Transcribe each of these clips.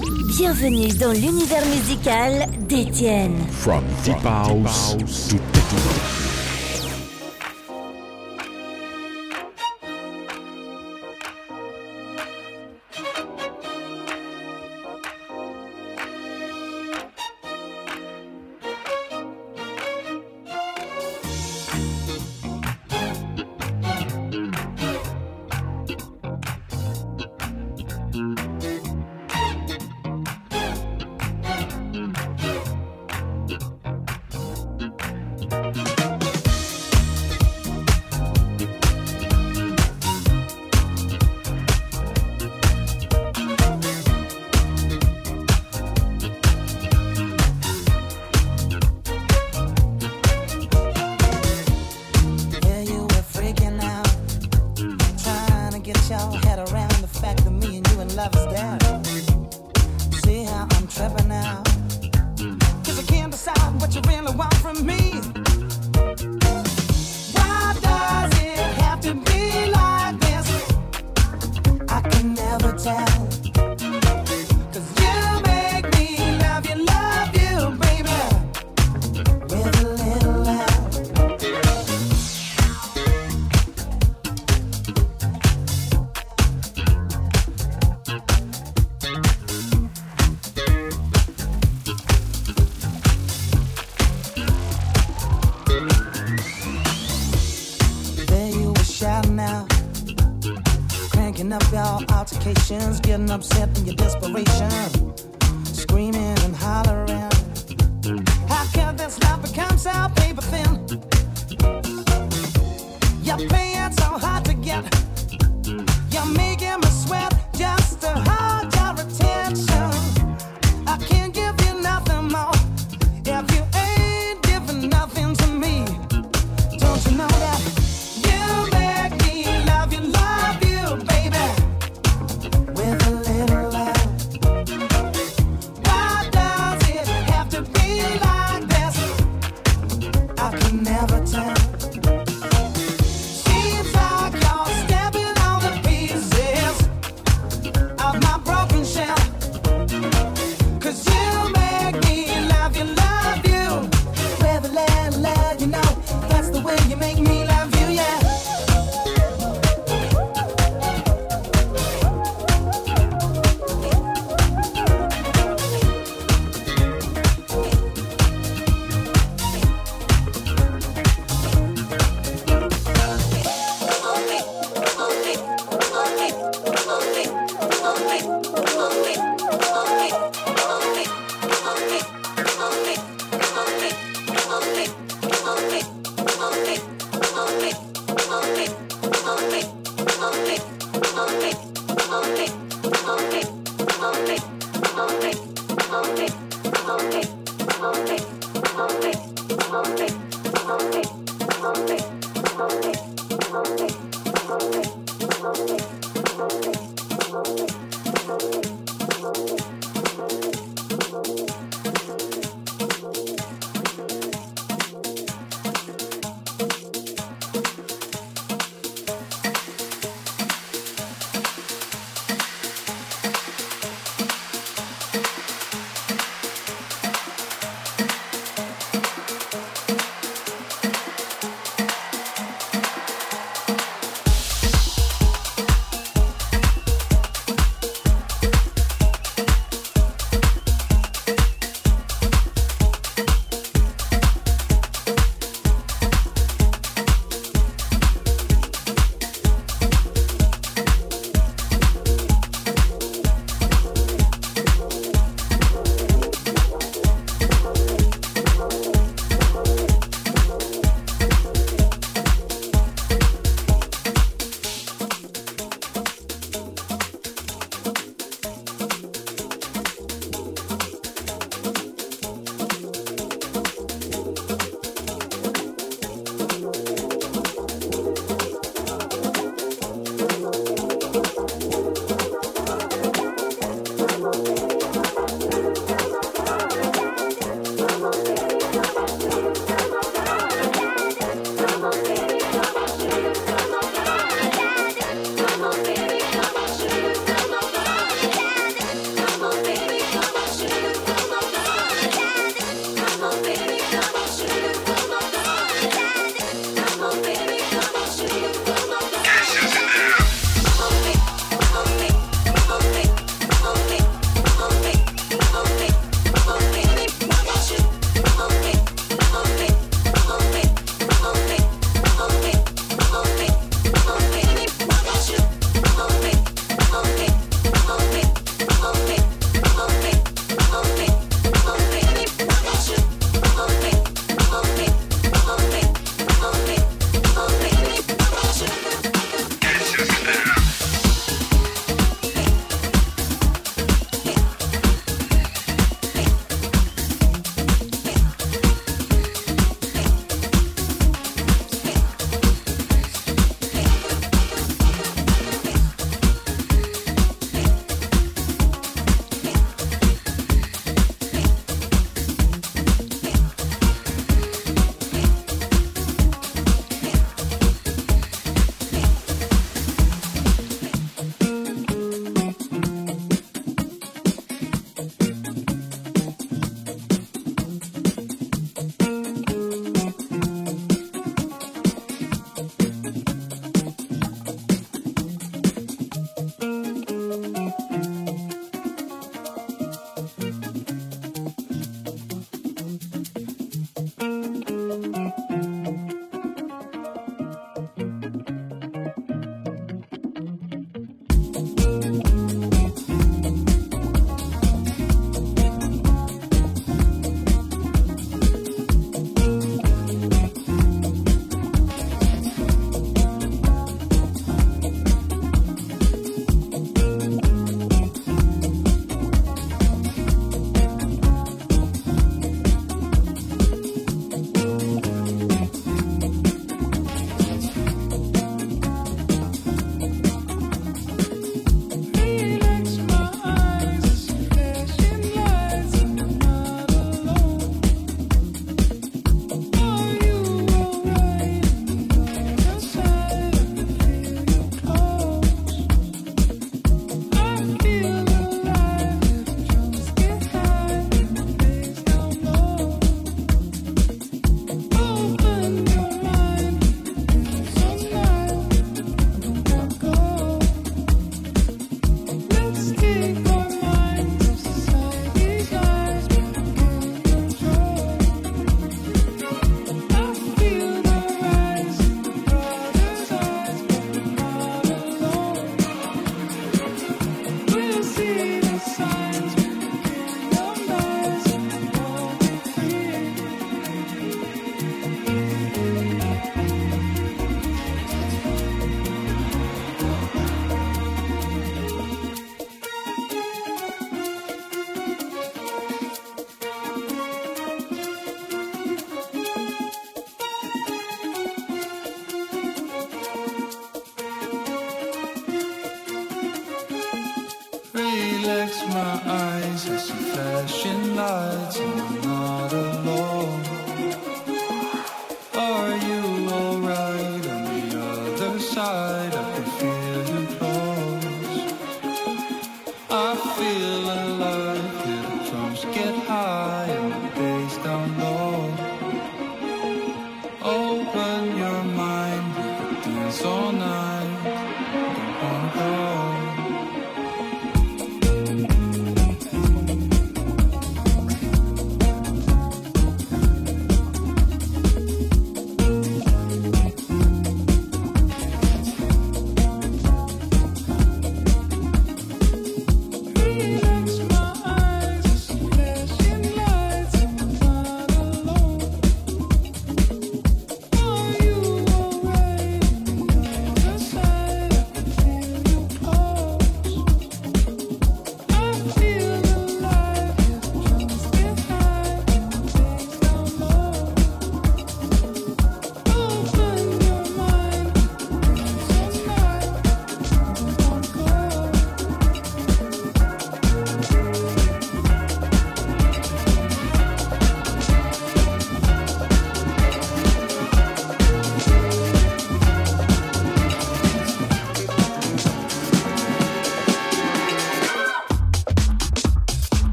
Bienvenue dans l'univers musical d'Étienne. From deep house to.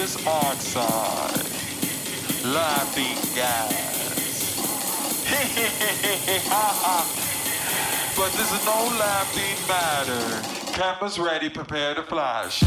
nitrous oxide, laughing gas. but this is no laughing matter. Campus ready, prepare to flash.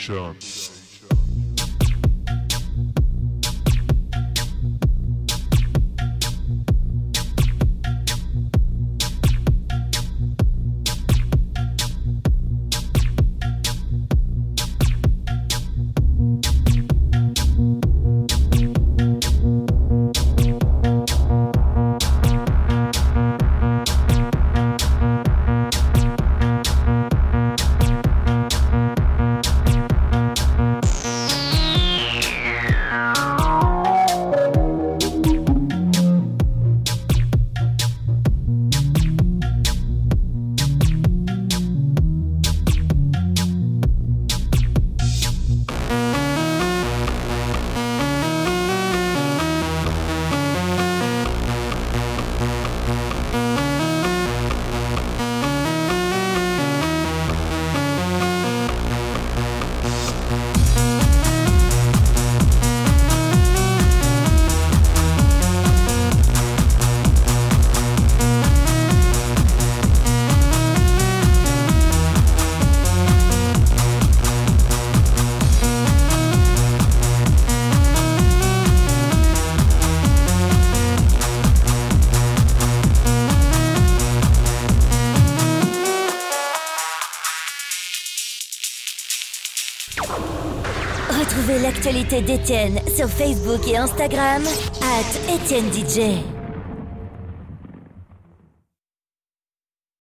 Station. Sur Facebook et Instagram, at Étienne DJ.